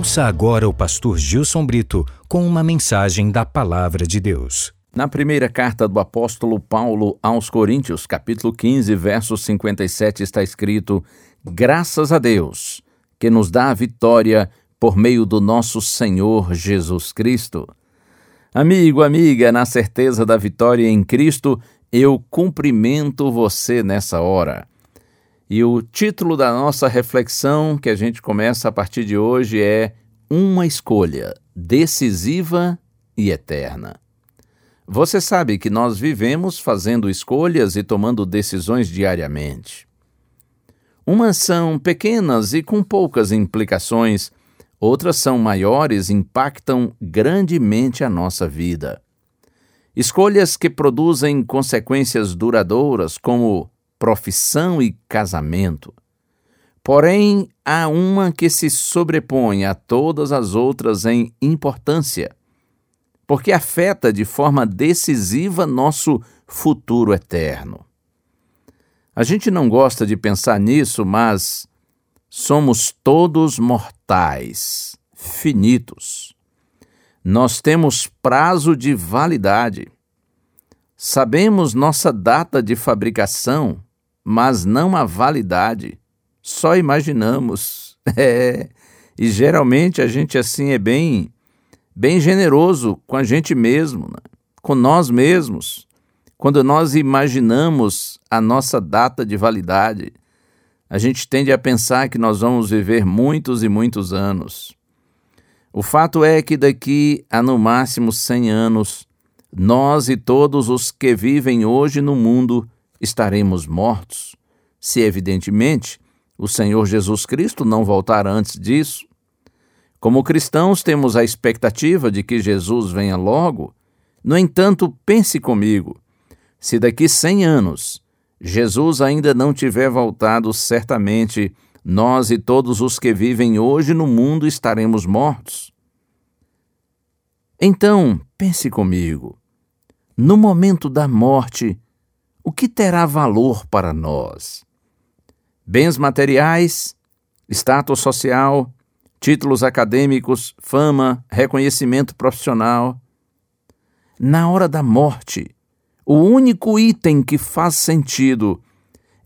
Ouça agora o pastor Gilson Brito com uma mensagem da Palavra de Deus. Na primeira carta do apóstolo Paulo aos Coríntios, capítulo 15, verso 57, está escrito: Graças a Deus, que nos dá a vitória por meio do nosso Senhor Jesus Cristo. Amigo, amiga, na certeza da vitória em Cristo, eu cumprimento você nessa hora. E o título da nossa reflexão, que a gente começa a partir de hoje, é Uma Escolha Decisiva e Eterna. Você sabe que nós vivemos fazendo escolhas e tomando decisões diariamente. Umas são pequenas e com poucas implicações, outras são maiores e impactam grandemente a nossa vida. Escolhas que produzem consequências duradouras, como profissão e casamento. Porém, há uma que se sobrepõe a todas as outras em importância, porque afeta de forma decisiva nosso futuro eterno. A gente não gosta de pensar nisso, mas somos todos mortais, finitos. Nós temos prazo de validade. Sabemos nossa data de fabricação mas não a validade. Só imaginamos. É. E geralmente a gente assim é bem bem generoso com a gente mesmo, né? com nós mesmos. Quando nós imaginamos a nossa data de validade, a gente tende a pensar que nós vamos viver muitos e muitos anos. O fato é que daqui a no máximo 100 anos, nós e todos os que vivem hoje no mundo estaremos mortos, se evidentemente o Senhor Jesus Cristo não voltar antes disso. Como cristãos, temos a expectativa de que Jesus venha logo. No entanto, pense comigo: se daqui cem anos Jesus ainda não tiver voltado, certamente nós e todos os que vivem hoje no mundo estaremos mortos. Então, pense comigo: no momento da morte, o que terá valor para nós? Bens materiais, status social, títulos acadêmicos, fama, reconhecimento profissional. Na hora da morte, o único item que faz sentido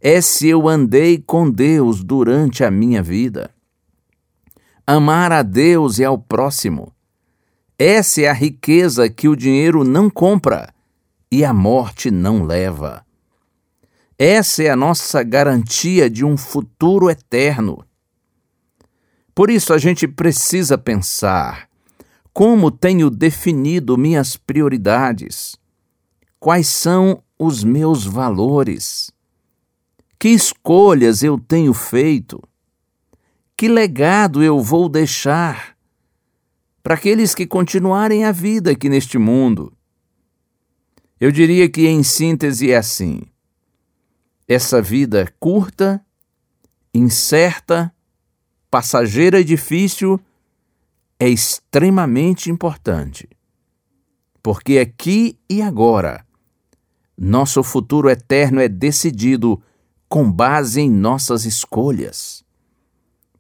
é se eu andei com Deus durante a minha vida. Amar a Deus e ao próximo. Essa é a riqueza que o dinheiro não compra e a morte não leva. Essa é a nossa garantia de um futuro eterno. Por isso a gente precisa pensar: como tenho definido minhas prioridades? Quais são os meus valores? Que escolhas eu tenho feito? Que legado eu vou deixar para aqueles que continuarem a vida aqui neste mundo? Eu diria que, em síntese, é assim: essa vida curta, incerta, passageira e difícil é extremamente importante. Porque aqui e agora, nosso futuro eterno é decidido com base em nossas escolhas.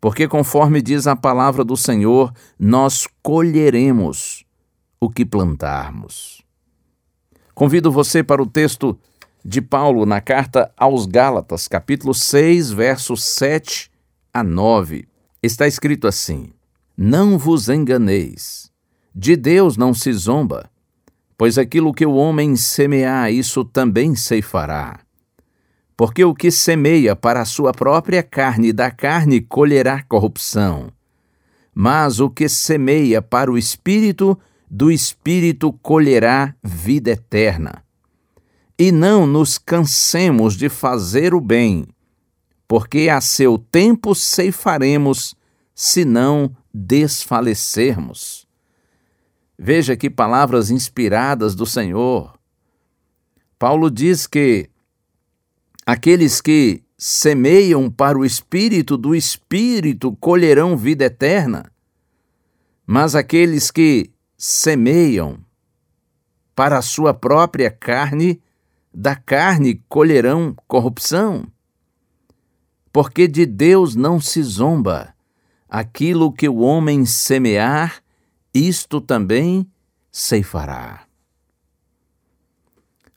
Porque, conforme diz a palavra do Senhor, nós colheremos o que plantarmos. Convido você para o texto de Paulo na carta aos Gálatas, capítulo 6, versos 7 a 9. Está escrito assim: Não vos enganeis, de Deus não se zomba, pois aquilo que o homem semear, isso também ceifará. Porque o que semeia para a sua própria carne, da carne colherá corrupção. Mas o que semeia para o espírito, do Espírito colherá vida eterna. E não nos cansemos de fazer o bem, porque a seu tempo ceifaremos, se não desfalecermos. Veja que palavras inspiradas do Senhor. Paulo diz que aqueles que semeiam para o espírito, do espírito colherão vida eterna, mas aqueles que semeiam para a sua própria carne, da carne colherão corrupção. Porque de Deus não se zomba. Aquilo que o homem semear, isto também ceifará.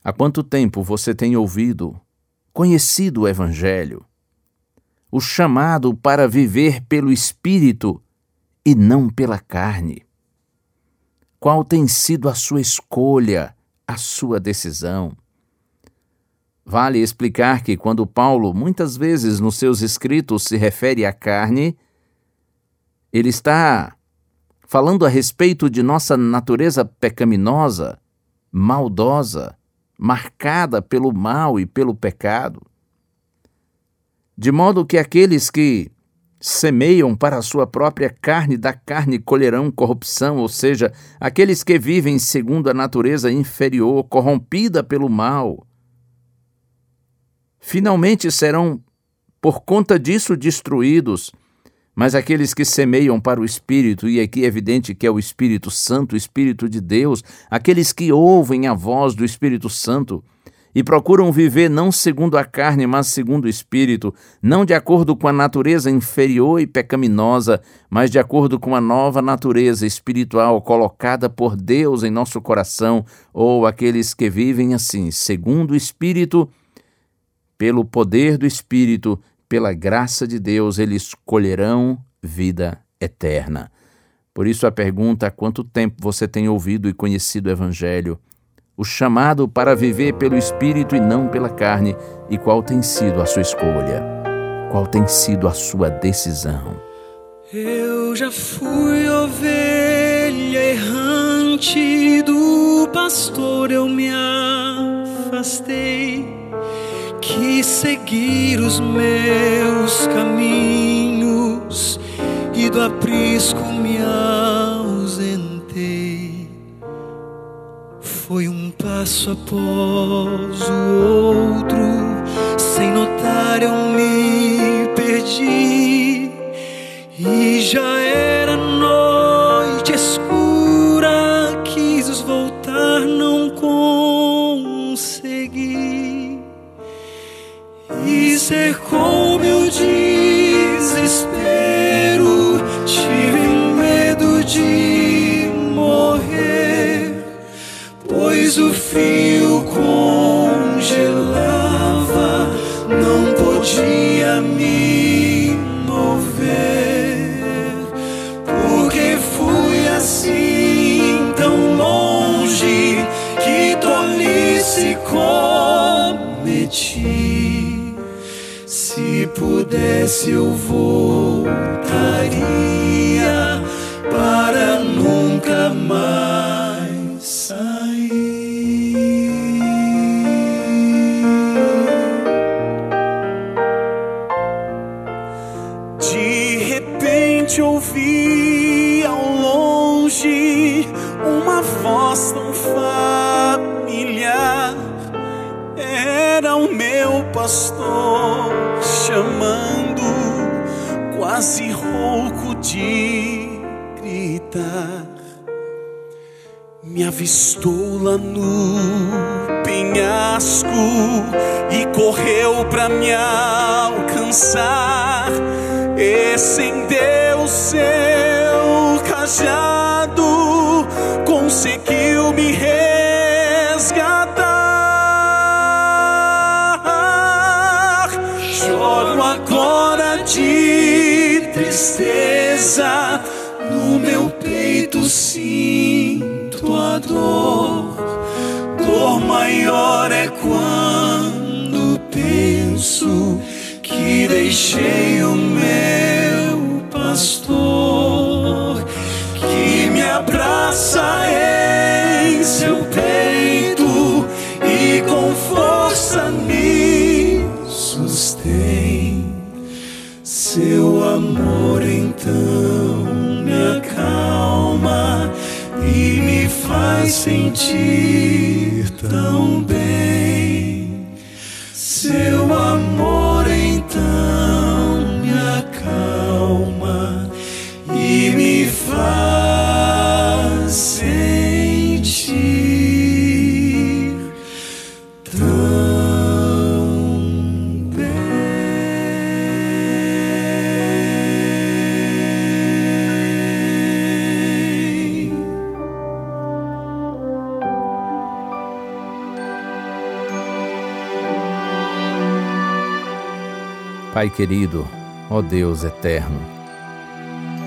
Há quanto tempo você tem ouvido, conhecido o Evangelho, o chamado para viver pelo Espírito e não pela carne? Qual tem sido a sua escolha, a sua decisão? Vale explicar que quando Paulo muitas vezes nos seus escritos se refere à carne, ele está falando a respeito de nossa natureza pecaminosa, maldosa, marcada pelo mal e pelo pecado. De modo que aqueles que semeiam para a sua própria carne, da carne colherão corrupção, ou seja, aqueles que vivem segundo a natureza inferior, corrompida pelo mal, finalmente serão, por conta disso, destruídos. Mas aqueles que semeiam para o Espírito, e aqui é evidente que é o Espírito Santo, o Espírito de Deus, aqueles que ouvem a voz do Espírito Santo e procuram viver não segundo a carne, mas segundo o Espírito, não de acordo com a natureza inferior e pecaminosa, mas de acordo com a nova natureza espiritual colocada por Deus em nosso coração, ou aqueles que vivem assim, segundo o Espírito, pelo poder do Espírito, pela graça de Deus, eles colherão vida eterna. Por isso a pergunta: há quanto tempo você tem ouvido e conhecido o Evangelho? O chamado para viver pelo Espírito e não pela carne, e qual tem sido a sua escolha? Qual tem sido a sua decisão? Eu já fui ovelha errante do pastor, eu me afastei quis seguir os meus caminhos e do aprisco me ausentei. Foi um passo após o outro, sem notar eu me perdi e já era e cercou meu desespero. Tive medo de morrer, pois o fio congelava, não podia me mover, porque fui assim tão longe que tolice cometi. Se pudesse, eu voltaria para nunca mais sair. De repente ouvi ao longe uma voz tão familiar. Era o meu pastor chamando, quase rouco de gritar. Me avistou lá no penhasco e correu pra me alcançar. Estendeu seu cajado, conseguiu me tristeza, no meu peito sinto a dor. Dor maior é quando penso que deixei o meu amor então me acalma e me faz sentir tão bem. Seu Pai querido, ó Deus eterno,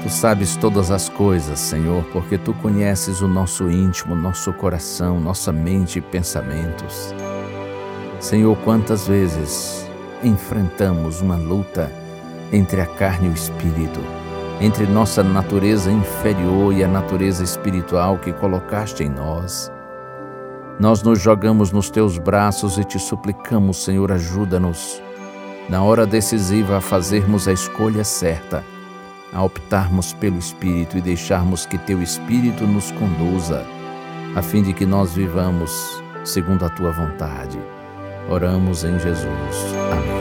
Tu sabes todas as coisas, Senhor, porque Tu conheces o nosso íntimo, nosso coração, nossa mente e pensamentos. Senhor, quantas vezes enfrentamos uma luta entre a carne e o espírito, entre nossa natureza inferior e a natureza espiritual que colocaste em nós. Nós nos jogamos nos teus braços e te suplicamos, Senhor, ajuda-nos na hora decisiva a fazermos a escolha certa, a optarmos pelo Espírito e deixarmos que Teu Espírito nos conduza, a fim de que nós vivamos segundo a Tua vontade. Oramos em Jesus. Amém.